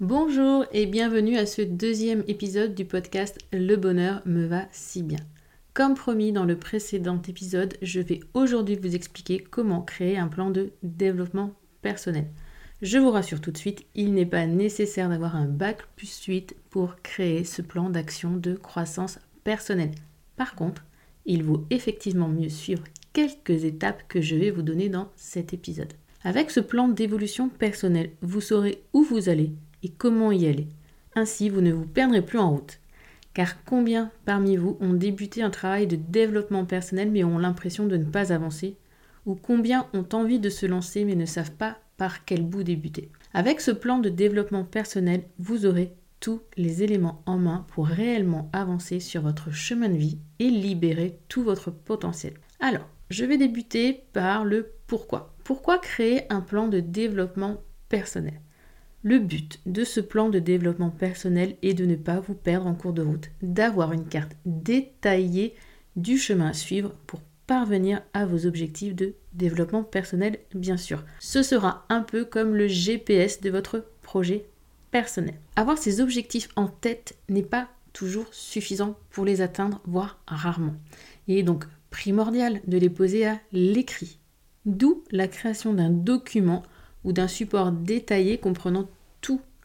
Bonjour et bienvenue à ce deuxième épisode du podcast Le bonheur me va si bien. Comme promis dans le précédent épisode, je vais aujourd'hui vous expliquer comment créer un plan de développement personnel. Je vous rassure tout de suite, il n'est pas nécessaire d'avoir un bac plus 8 pour créer ce plan d'action de croissance personnelle. Par contre, il vaut effectivement mieux suivre quelques étapes que je vais vous donner dans cet épisode. Avec ce plan d'évolution personnelle, vous saurez où vous allez et comment y aller. Ainsi, vous ne vous perdrez plus en route. Car combien parmi vous ont débuté un travail de développement personnel mais ont l'impression de ne pas avancer? Ou combien ont envie de se lancer mais ne savent pas par quel bout débuter? Avec ce plan de développement personnel, vous aurez tous les éléments en main pour réellement avancer sur votre chemin de vie et libérer tout votre potentiel. Alors, je vais débuter par le pourquoi. Pourquoi créer un plan de développement personnel? Le but de ce plan de développement personnel est de ne pas vous perdre en cours de route, d'avoir une carte détaillée du chemin à suivre pour parvenir à vos objectifs de développement personnel, bien sûr. Ce sera un peu comme le GPS de votre projet personnel. Avoir ces objectifs en tête n'est pas toujours suffisant pour les atteindre, voire rarement. Il est donc primordial de les poser à l'écrit. D'où la création d'un document ou d'un support détaillé comprenant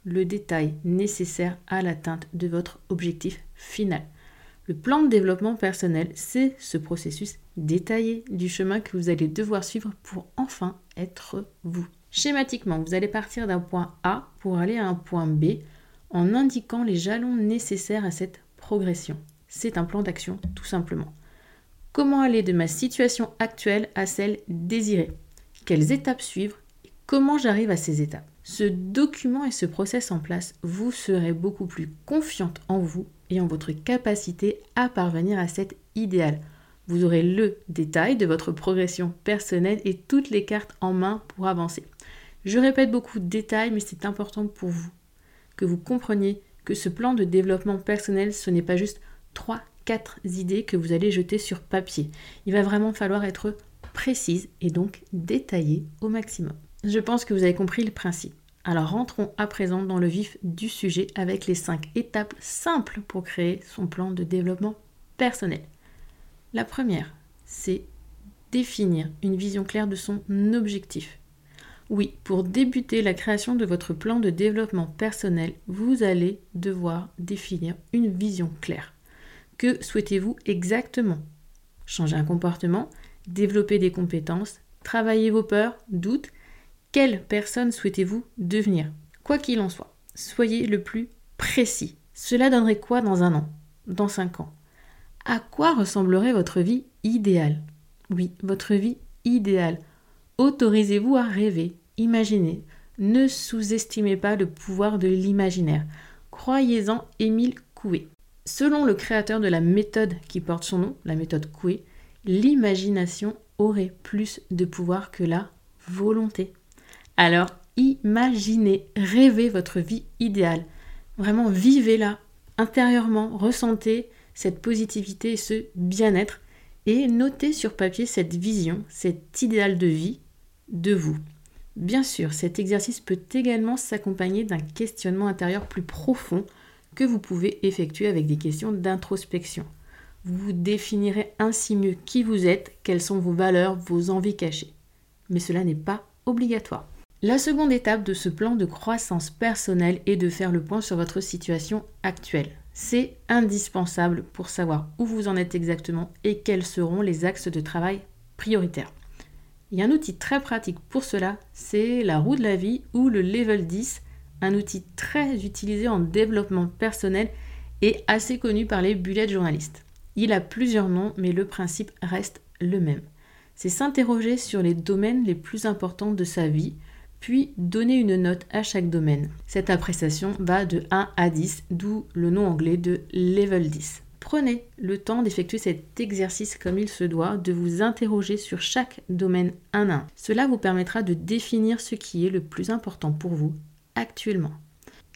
le détail nécessaire à l'atteinte de votre objectif final. Le plan de développement personnel, c'est ce processus détaillé du chemin que vous allez devoir suivre pour enfin être vous. Schématiquement, vous allez partir d'un point A pour aller à un point B en indiquant les jalons nécessaires à cette progression. C'est un plan d'action tout simplement. Comment aller de ma situation actuelle à celle désirée? Quelles étapes suivre? Et comment j'arrive à ces étapes? Ce document et ce process en place, vous serez beaucoup plus confiante en vous et en votre capacité à parvenir à cet idéal. Vous aurez le détail de votre progression personnelle et toutes les cartes en main pour avancer. Je répète beaucoup de détails, mais c'est important pour vous que vous compreniez que ce plan de développement personnel, ce n'est pas juste trois quatre idées que vous allez jeter sur papier. Il va vraiment falloir être précise et donc détaillée au maximum. Je pense que vous avez compris le principe. Alors rentrons à présent dans le vif du sujet avec les cinq étapes simples pour créer son plan de développement personnel. La première, c'est définir une vision claire de son objectif. Oui, pour débuter la création de votre plan de développement personnel, vous allez devoir définir une vision claire. Que souhaitez-vous exactement? Changer un comportement, développer des compétences, travailler vos peurs, doutes Quelle personne souhaitez-vous devenir Quoi qu'il en soit, soyez le plus précis. Cela donnerait quoi dans un an Dans cinq ans? À quoi ressemblerait votre vie idéale? Oui, votre vie idéale. Autorisez-vous à rêver, imaginez. Ne sous-estimez pas le pouvoir de l'imaginaire. Croyez-en Émile Coué. Selon le créateur de la méthode qui porte son nom, la méthode Coué, l'imagination aurait plus de pouvoir que la volonté. Alors, imaginez, rêvez votre vie idéale. Vraiment, vivez-la intérieurement, ressentez cette positivité et ce bien-être et notez sur papier cette vision, cet idéal de vie de vous. Bien sûr, cet exercice peut également s'accompagner d'un questionnement intérieur plus profond que vous pouvez effectuer avec des questions d'introspection. Vous définirez ainsi mieux qui vous êtes, quelles sont vos valeurs, vos envies cachées. Mais cela n'est pas obligatoire. La seconde étape de ce plan de croissance personnelle est de faire le point sur votre situation actuelle. C'est indispensable pour savoir où vous en êtes exactement et quels seront les axes de travail prioritaires. Il y a un outil très pratique pour cela, c'est la roue de la vie ou le level 10 un outil très utilisé en développement personnel et assez connu par les bullet journalistes. Il a plusieurs noms, mais le principe reste le même. C'est s'interroger sur les domaines les plus importants de sa vie, puis donner une note à chaque domaine. Cette appréciation va de 1 à 10, d'où le nom anglais de level 10. Prenez le temps d'effectuer cet exercice comme il se doit, de vous interroger sur chaque domaine un à un. Cela vous permettra de définir ce qui est le plus important pour vous actuellement.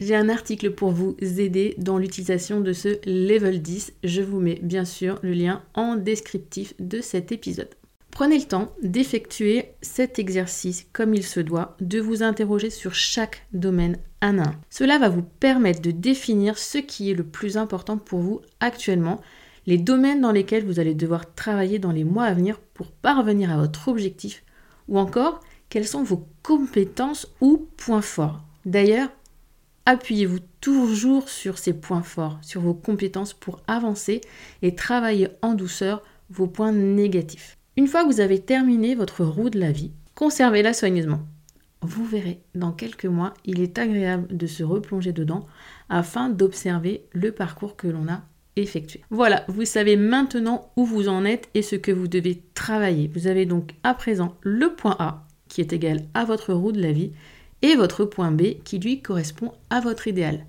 J'ai un article pour vous aider dans l'utilisation de ce level 10. Je vous mets bien sûr le lien en descriptif de cet épisode. Prenez le temps d'effectuer cet exercice comme il se doit, de vous interroger sur chaque domaine un à un. Cela va vous permettre de définir ce qui est le plus important pour vous actuellement, les domaines dans lesquels vous allez devoir travailler dans les mois à venir pour parvenir à votre objectif, ou encore quelles sont vos compétences ou points forts. D'ailleurs, appuyez-vous toujours sur ces points forts, sur vos compétences pour avancer et travailler en douceur vos points négatifs. Une fois que vous avez terminé votre roue de la vie, conservez-la soigneusement. Vous verrez, dans quelques mois, il est agréable de se replonger dedans afin d'observer le parcours que l'on a effectué. Voilà, vous savez maintenant où vous en êtes et ce que vous devez travailler. Vous avez donc à présent le point A qui est égal à votre roue de la vie et votre point B qui lui correspond à votre idéal.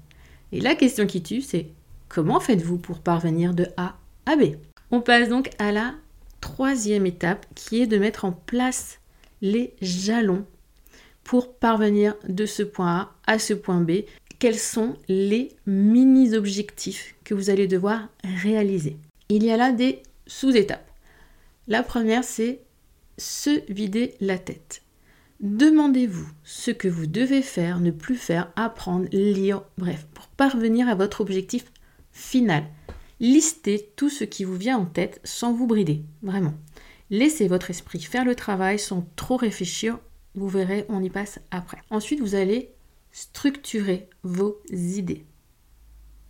Et la question qui tue, c'est comment faites-vous pour parvenir de A à B? On passe donc à la troisième étape qui est de mettre en place les jalons pour parvenir de ce point A à ce point B. Quels sont les mini-objectifs que vous allez devoir réaliser? Il y a là des sous-étapes. La première, c'est se vider la tête. Demandez-vous ce que vous devez faire, ne plus faire, apprendre, lire, bref, pour parvenir à votre objectif final. Listez tout ce qui vous vient en tête sans vous brider, vraiment. Laissez votre esprit faire le travail sans trop réfléchir. Vous verrez, on y passe après. Ensuite, vous allez structurer vos idées.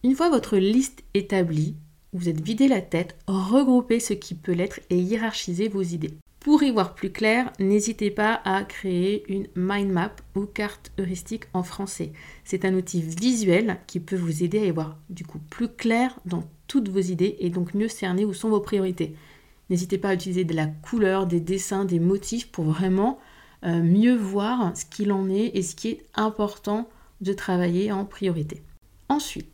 Une fois votre liste établie, vous êtes vidé la tête, regroupez ce qui peut l'être et hiérarchisez vos idées. Pour y voir plus clair, n'hésitez pas à créer une mind map ou carte heuristique en français. C'est un outil visuel qui peut vous aider à y voir du coup plus clair dans toutes vos idées et donc mieux cerner où sont vos priorités. N'hésitez pas à utiliser de la couleur, des dessins, des motifs pour vraiment euh, mieux voir ce qu'il en est et ce qui est important de travailler en priorité. Ensuite,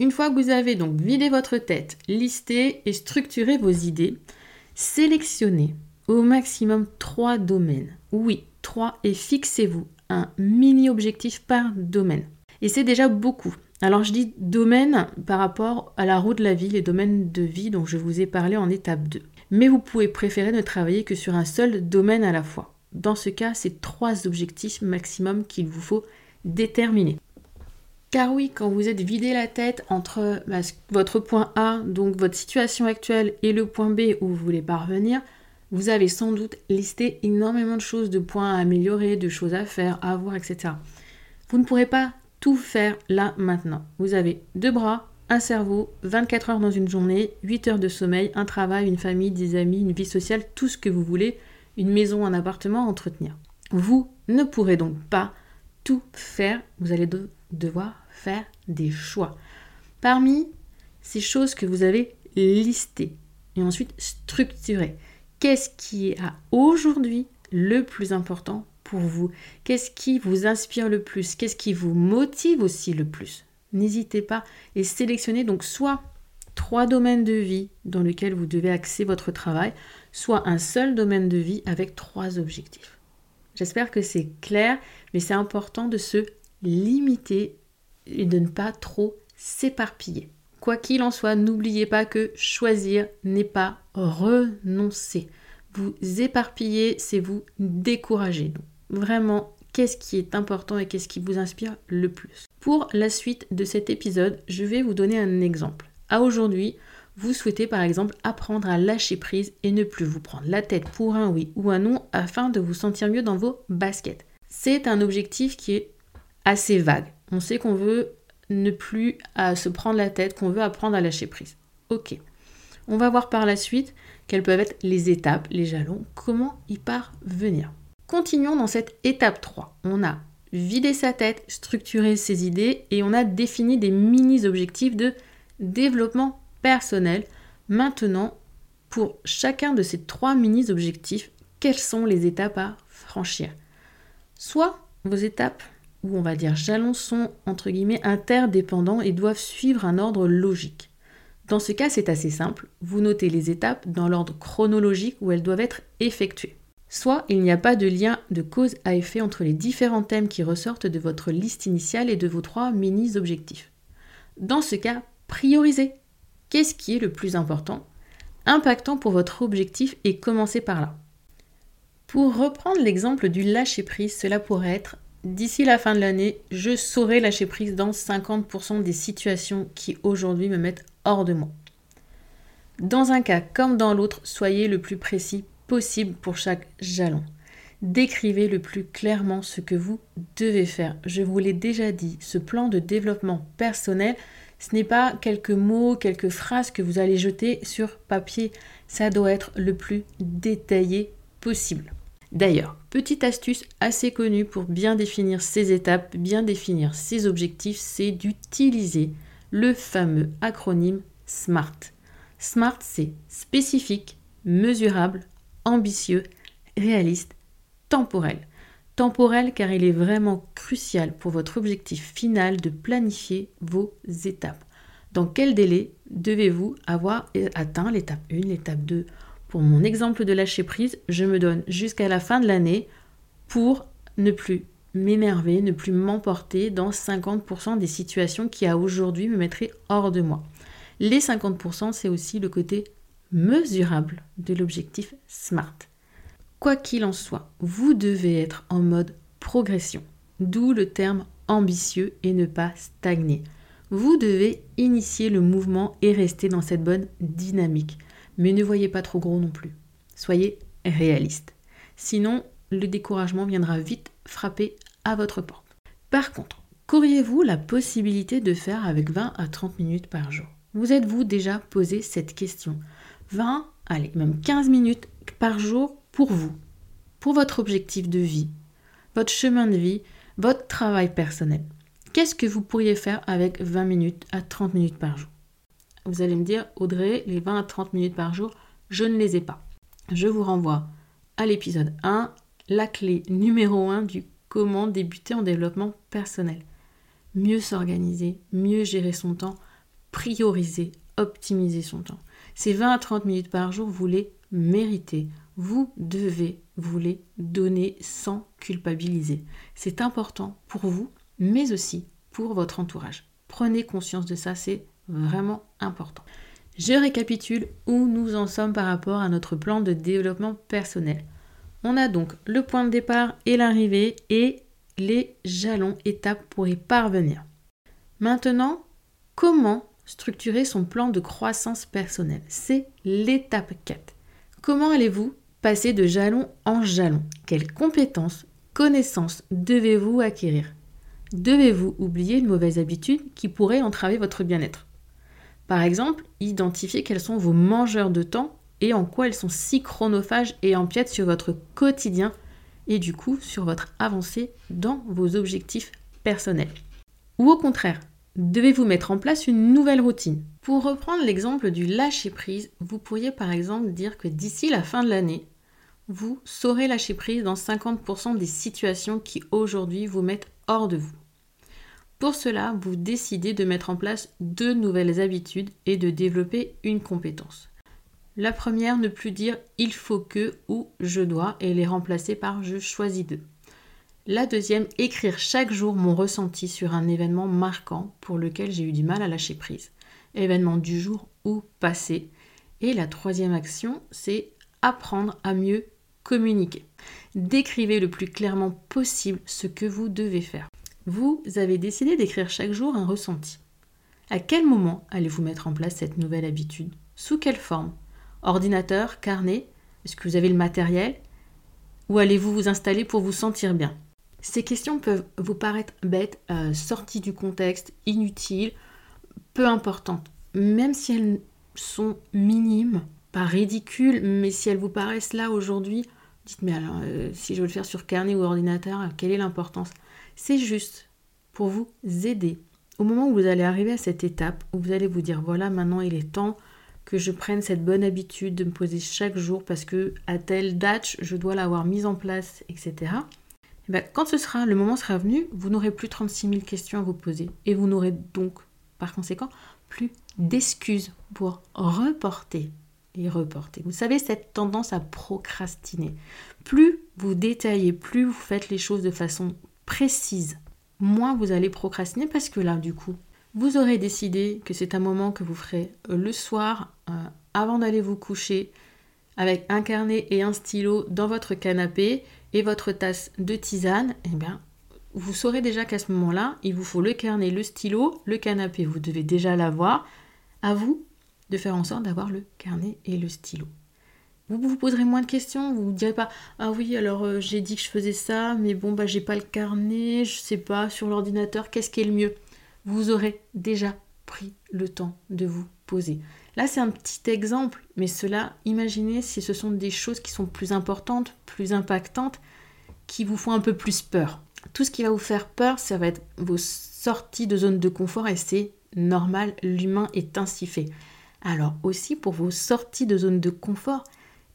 une fois que vous avez donc vidé votre tête, listé et structuré vos idées, sélectionnez au maximum trois domaines. Oui, trois et fixez-vous un mini objectif par domaine. Et c'est déjà beaucoup. Alors je dis domaine par rapport à la roue de la vie, les domaines de vie dont je vous ai parlé en étape 2. Mais vous pouvez préférer ne travailler que sur un seul domaine à la fois. Dans ce cas, c'est trois objectifs maximum qu'il vous faut déterminer. Car oui, quand vous êtes vidé la tête entre bah, votre point A, donc votre situation actuelle, et le point B où vous voulez parvenir, vous avez sans doute listé énormément de choses, de points à améliorer, de choses à faire, à voir, etc. Vous ne pourrez pas tout faire là maintenant. Vous avez deux bras, un cerveau, 24 heures dans une journée, 8 heures de sommeil, un travail, une famille, des amis, une vie sociale, tout ce que vous voulez, une maison, un appartement à entretenir. Vous ne pourrez donc pas tout faire, vous allez devoir faire des choix. Parmi ces choses que vous avez listées et ensuite structurées, qu'est-ce qui est à aujourd'hui le plus important vous Qu'est-ce qui vous inspire le plus? Qu'est-ce qui vous motive aussi le plus? N'hésitez pas et sélectionnez donc soit trois domaines de vie dans lesquels vous devez axer votre travail, soit un seul domaine de vie avec trois objectifs. J'espère que c'est clair, mais c'est important de se limiter et de ne pas trop s'éparpiller. Quoi qu'il en soit, n'oubliez pas que choisir n'est pas renoncer. Vous éparpiller, c'est vous décourager vraiment qu'est-ce qui est important et qu'est-ce qui vous inspire le plus. Pour la suite de cet épisode, je vais vous donner un exemple. À aujourd'hui, vous souhaitez par exemple apprendre à lâcher prise et ne plus vous prendre la tête pour un oui ou un non afin de vous sentir mieux dans vos baskets. C'est un objectif qui est assez vague. On sait qu'on veut ne plus se prendre la tête, qu'on veut apprendre à lâcher prise. Ok. On va voir par la suite quelles peuvent être les étapes, les jalons, comment y parvenir. Continuons dans cette étape 3. On a vidé sa tête, structuré ses idées et on a défini des mini-objectifs de développement personnel. Maintenant, pour chacun de ces trois mini-objectifs, quelles sont les étapes à franchir? Soit vos étapes, ou on va dire jalons, sont entre guillemets interdépendants et doivent suivre un ordre logique. Dans ce cas, c'est assez simple. Vous notez les étapes dans l'ordre chronologique où elles doivent être effectuées. Soit il n'y a pas de lien de cause à effet entre les différents thèmes qui ressortent de votre liste initiale et de vos trois mini-objectifs. Dans ce cas, priorisez. Qu'est-ce qui est le plus important, impactant pour votre objectif et commencez par là. Pour reprendre l'exemple du lâcher-prise, cela pourrait être d'ici la fin de l'année, je saurai lâcher prise dans 50% des situations qui aujourd'hui me mettent hors de moi. Dans un cas comme dans l'autre, soyez le plus précis possible pour chaque jalon. Décrivez le plus clairement ce que vous devez faire. Je vous l'ai déjà dit, ce plan de développement personnel, ce n'est pas quelques mots, quelques phrases que vous allez jeter sur papier. Ça doit être le plus détaillé possible. D'ailleurs, petite astuce assez connue pour bien définir ces étapes, bien définir ces objectifs, c'est d'utiliser le fameux acronyme SMART. SMART, c'est spécifique, mesurable, ambitieux, réaliste, temporel. Temporel car il est vraiment crucial pour votre objectif final de planifier vos étapes. Dans quel délai devez-vous avoir atteint l'étape 1, l'étape 2 Pour mon exemple de lâcher prise, je me donne jusqu'à la fin de l'année pour ne plus m'énerver, ne plus m'emporter dans 50% des situations qui à aujourd'hui me mettraient hors de moi. Les 50%, c'est aussi le côté mesurable de l'objectif SMART. Quoi qu'il en soit, vous devez être en mode progression, d'où le terme ambitieux et ne pas stagner. Vous devez initier le mouvement et rester dans cette bonne dynamique, mais ne voyez pas trop gros non plus. Soyez réaliste. Sinon, le découragement viendra vite frapper à votre porte. Par contre, qu'auriez-vous la possibilité de faire avec 20 à 30 minutes par jour? Vous êtes-vous déjà posé cette question? 20, allez, même 15 minutes par jour pour vous, pour votre objectif de vie, votre chemin de vie, votre travail personnel. Qu'est-ce que vous pourriez faire avec 20 minutes à 30 minutes par jour? Vous allez me dire, Audrey, les 20 à 30 minutes par jour, je ne les ai pas. Je vous renvoie à l'épisode 1, la clé numéro 1 du comment débuter en développement personnel. Mieux s'organiser, mieux gérer son temps, prioriser, optimiser son temps. Ces 20 à 30 minutes par jour, vous les méritez. Vous devez vous les donner sans culpabiliser. C'est important pour vous, mais aussi pour votre entourage. Prenez conscience de ça, c'est vraiment important. Je récapitule où nous en sommes par rapport à notre plan de développement personnel. On a donc le point de départ et l'arrivée et les jalons étapes pour y parvenir. Maintenant, comment structurer son plan de croissance personnelle. C'est l'étape 4. Comment allez-vous passer de jalon en jalon? Quelles compétences, connaissances devez-vous acquérir? Devez-vous oublier une mauvaise habitude qui pourrait entraver votre bien-être? Par exemple, identifier quels sont vos mangeurs de temps et en quoi ils sont si chronophages et empiètent sur votre quotidien et du coup sur votre avancée dans vos objectifs personnels. Ou au contraire, devez-vous mettre en place une nouvelle routine. Pour reprendre l'exemple du lâcher-prise, vous pourriez par exemple dire que d'ici la fin de l'année, vous saurez lâcher prise dans 50% des situations qui aujourd'hui vous mettent hors de vous. Pour cela, vous décidez de mettre en place deux nouvelles habitudes et de développer une compétence. La première, ne plus dire il faut que ou je dois et les remplacer par je choisis de. La deuxième, écrire chaque jour mon ressenti sur un événement marquant pour lequel j'ai eu du mal à lâcher prise. Événement du jour ou passé. Et la troisième action, c'est apprendre à mieux communiquer. Décrivez le plus clairement possible ce que vous devez faire. Vous avez décidé d'écrire chaque jour un ressenti. À quel moment allez-vous mettre en place cette nouvelle habitude? Sous quelle forme? Ordinateur, carnet? Est-ce que vous avez le matériel? Ou allez-vous vous installer pour vous sentir bien? Ces questions peuvent vous paraître bêtes, euh, sorties du contexte, inutiles, peu importantes. Même si elles sont minimes, pas ridicules, mais si elles vous paraissent là aujourd'hui, dites moi alors, euh, si je veux le faire sur carnet ou ordinateur, quelle est l'importance? C'est juste pour vous aider. Au moment où vous allez arriver à cette étape, où vous allez vous dire, voilà, maintenant il est temps que je prenne cette bonne habitude de me poser chaque jour parce que à telle date, je dois l'avoir mise en place, etc. Eh ben, quand ce sera, le moment sera venu, vous n'aurez plus 36 000 questions à vous poser. Et vous n'aurez donc, par conséquent, plus d'excuses pour reporter et reporter. Vous savez, cette tendance à procrastiner. Plus vous détaillez, plus vous faites les choses de façon précise, moins vous allez procrastiner parce que là, du coup, vous aurez décidé que c'est un moment que vous ferez le soir, euh, avant d'aller vous coucher, avec un carnet et un stylo dans votre canapé et votre tasse de tisane, eh bien, vous saurez déjà qu'à ce moment-là, il vous faut le carnet, le stylo, le canapé, vous devez déjà l'avoir. À vous de faire en sorte d'avoir le carnet et le stylo. Vous vous poserez moins de questions, vous ne direz pas Ah oui, alors euh, j'ai dit que je faisais ça, mais bon, bah j'ai pas le carnet, je sais pas, sur l'ordinateur, qu'est-ce qui est le mieux? Vous aurez déjà pris le temps de vous poser. Là, c'est un petit exemple, mais cela, imaginez si ce sont des choses qui sont plus importantes, plus impactantes, qui vous font un peu plus peur. Tout ce qui va vous faire peur, ça va être vos sorties de zone de confort et c'est normal, l'humain est ainsi fait. Alors aussi pour vos sorties de zone de confort,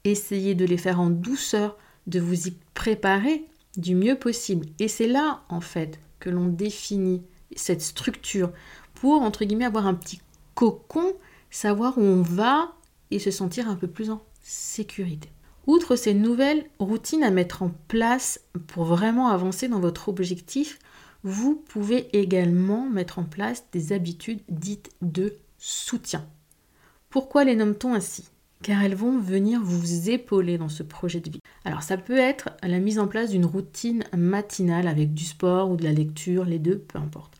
essayez de les faire en douceur, de vous y préparer du mieux possible. Et c'est là, en fait, que l'on définit cette structure pour, entre guillemets, avoir un petit cocon savoir où on va et se sentir un peu plus en sécurité. Outre ces nouvelles routines à mettre en place pour vraiment avancer dans votre objectif, vous pouvez également mettre en place des habitudes dites de soutien. Pourquoi les nomme-t-on ainsi? Car elles vont venir vous épauler dans ce projet de vie. Alors ça peut être la mise en place d'une routine matinale avec du sport ou de la lecture, les deux, peu importe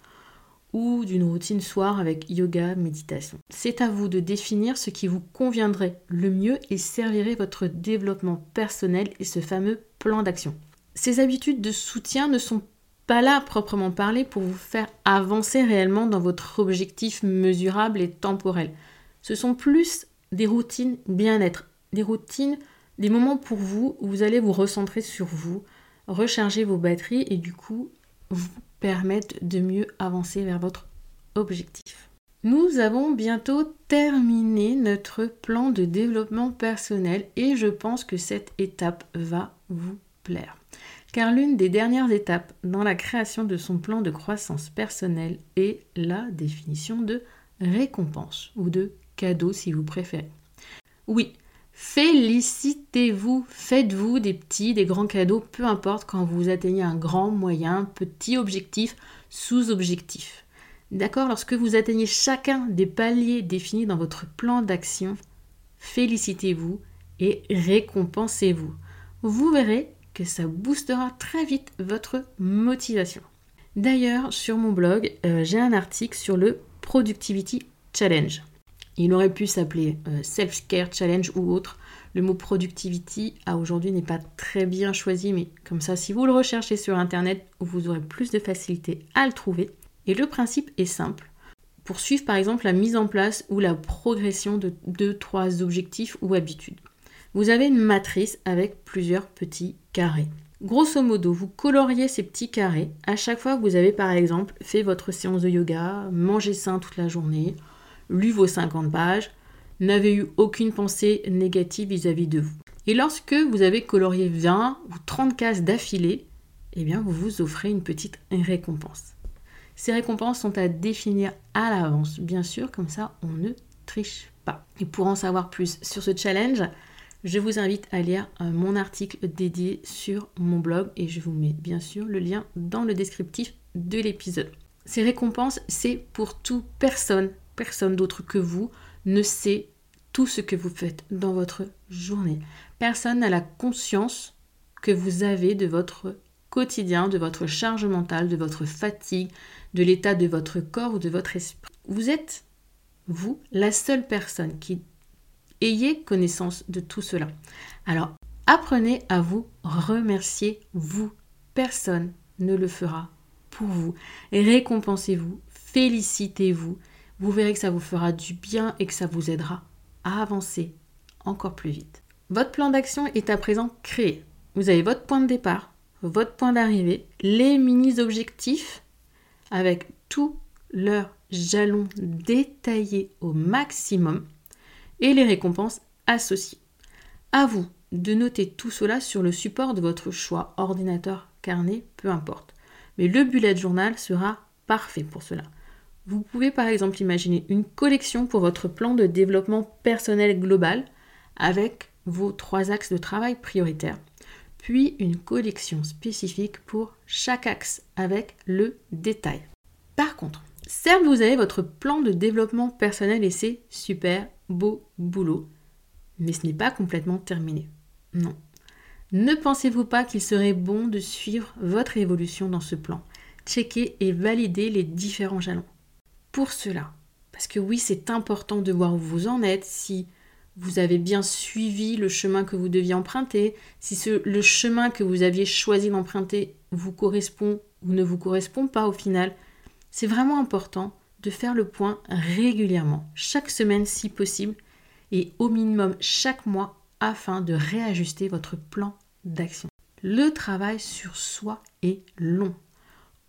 ou d'une routine soir avec yoga, méditation. C'est à vous de définir ce qui vous conviendrait le mieux et servirait votre développement personnel et ce fameux plan d'action. Ces habitudes de soutien ne sont pas là proprement parler pour vous faire avancer réellement dans votre objectif mesurable et temporel. Ce sont plus des routines bien-être, des routines, des moments pour vous où vous allez vous recentrer sur vous, recharger vos batteries et du coup permettent de mieux avancer vers votre objectif. Nous avons bientôt terminé notre plan de développement personnel et je pense que cette étape va vous plaire. Car l'une des dernières étapes dans la création de son plan de croissance personnelle est la définition de récompense ou de cadeau si vous préférez. Oui, Félicitez-vous, faites-vous des petits, des grands cadeaux, peu importe quand vous atteignez un grand, moyen, petit objectif, sous-objectif. D'accord? Lorsque vous atteignez chacun des paliers définis dans votre plan d'action, félicitez-vous et récompensez-vous. Vous verrez que ça boostera très vite votre motivation. D'ailleurs, sur mon blog, euh, j'ai un article sur le Productivity Challenge. Il aurait pu s'appeler euh, Self-Care Challenge ou autre. Le mot productivity à aujourd'hui n'est pas très bien choisi, mais comme ça, si vous le recherchez sur Internet, vous aurez plus de facilité à le trouver. Et le principe est simple. Pour suivre par exemple la mise en place ou la progression de 2-3 objectifs ou habitudes. Vous avez une matrice avec plusieurs petits carrés. Grosso modo, vous coloriez ces petits carrés à chaque fois que vous avez par exemple fait votre séance de yoga, mangé sain toute la journée, lu vos 50 pages, n'avez eu aucune pensée négative vis-à-vis de vous. Et lorsque vous avez colorié 20 ou 30 cases d'affilée, eh bien vous vous offrez une petite récompense. Ces récompenses sont à définir à l'avance, bien sûr, comme ça on ne triche pas. Et pour en savoir plus sur ce challenge, je vous invite à lire euh, mon article dédié sur mon blog et je vous mets bien sûr le lien dans le descriptif de l'épisode. Ces récompenses, c'est pour toute personne personne d'autre que vous ne sait tout ce que vous faites dans votre journée. Personne n'a la conscience que vous avez de votre quotidien, de votre charge mentale, de votre fatigue, de l'état de votre corps ou de votre esprit. Vous êtes, vous, la seule personne qui ayez connaissance de tout cela. Alors, apprenez à vous remercier, vous. Personne ne le fera pour vous. Récompensez-vous, félicitez-vous vous verrez que ça vous fera du bien et que ça vous aidera à avancer encore plus vite. Votre plan d'action est à présent créé. Vous avez votre point de départ, votre point d'arrivée, les mini-objectifs avec tous leurs jalons détaillés au maximum et les récompenses associées. À vous de noter tout cela sur le support de votre choix, ordinateur, carnet, peu importe. Mais le bullet journal sera parfait pour cela. Vous pouvez par exemple imaginer une collection pour votre plan de développement personnel global avec vos trois axes de travail prioritaires, puis une collection spécifique pour chaque axe avec le détail. Par contre, certes vous avez votre plan de développement personnel et c'est super beau boulot, mais ce n'est pas complètement terminé. Non. Ne pensez-vous pas qu'il serait bon de suivre votre évolution dans ce plan? Checker et valider les différents jalons. Pour cela, parce que oui, c'est important de voir où vous en êtes, si vous avez bien suivi le chemin que vous deviez emprunter, si le chemin que vous aviez choisi d'emprunter vous correspond ou ne vous correspond pas au final. C'est vraiment important de faire le point régulièrement, chaque semaine si possible, et au minimum chaque mois afin de réajuster votre plan d'action. Le travail sur soi est long.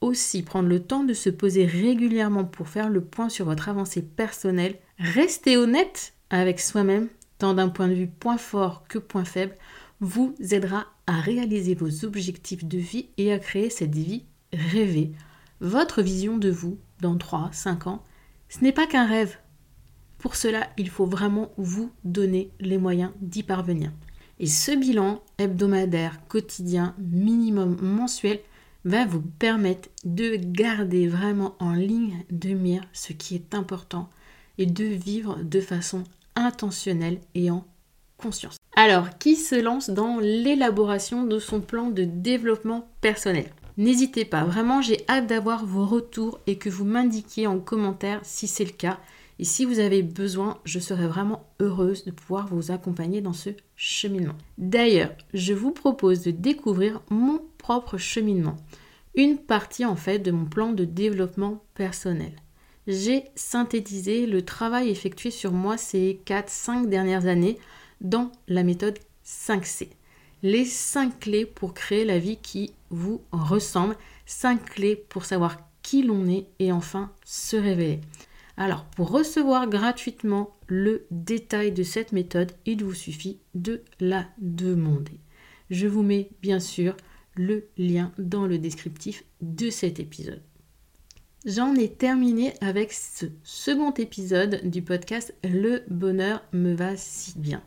Aussi, prendre le temps de se poser régulièrement pour faire le point sur votre avancée personnelle, rester honnête avec soi-même, tant d'un point de vue point fort que point faible, vous aidera à réaliser vos objectifs de vie et à créer cette vie rêvée. Votre vision de vous dans 3-5 ans, ce n'est pas qu'un rêve, pour cela, il faut vraiment vous donner les moyens d'y parvenir. Et ce bilan hebdomadaire, quotidien, minimum mensuel va vous permettre de garder vraiment en ligne de mire ce qui est important et de vivre de façon intentionnelle et en conscience. Alors, qui se lance dans l'élaboration de son plan de développement personnel? N'hésitez pas, vraiment j'ai hâte d'avoir vos retours et que vous m'indiquiez en commentaire si c'est le cas et si vous avez besoin, je serai vraiment heureuse de pouvoir vous accompagner dans ce cheminement. D'ailleurs, je vous propose de découvrir mon propre cheminement. Une partie en fait de mon plan de développement personnel. J'ai synthétisé le travail effectué sur moi ces 4-5 dernières années dans la méthode 5C. Les 5 clés pour créer la vie qui vous ressemble, 5 clés pour savoir qui l'on est et enfin se révéler. Alors, pour recevoir gratuitement le détail de cette méthode, il vous suffit de la demander. Je vous mets bien sûr le lien dans le descriptif de cet épisode. J'en ai terminé avec ce second épisode du podcast Le bonheur me va si bien.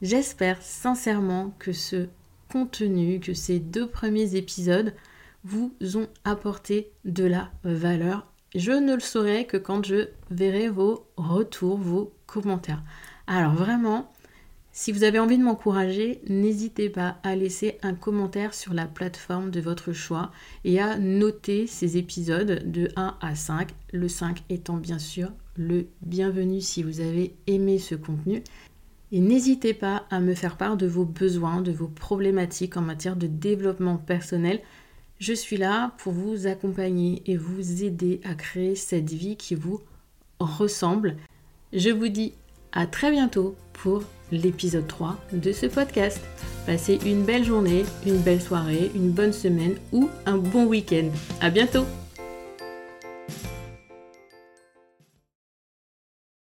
J'espère sincèrement que ce contenu, que ces deux premiers épisodes vous ont apporté de la valeur je ne le saurai que quand je verrai vos retours, vos commentaires. Alors vraiment, si vous avez envie de m'encourager, n'hésitez pas à laisser un commentaire sur la plateforme de votre choix et à noter ces épisodes de 1 à 5, le 5 étant bien sûr le bienvenu si vous avez aimé ce contenu. Et n'hésitez pas à me faire part de vos besoins, de vos problématiques en matière de développement personnel. Je suis là pour vous accompagner et vous aider à créer cette vie qui vous ressemble. Je vous dis à très bientôt pour l'épisode 3 de ce podcast. Passez une belle journée, une belle soirée, une bonne semaine ou un bon week-end. À bientôt!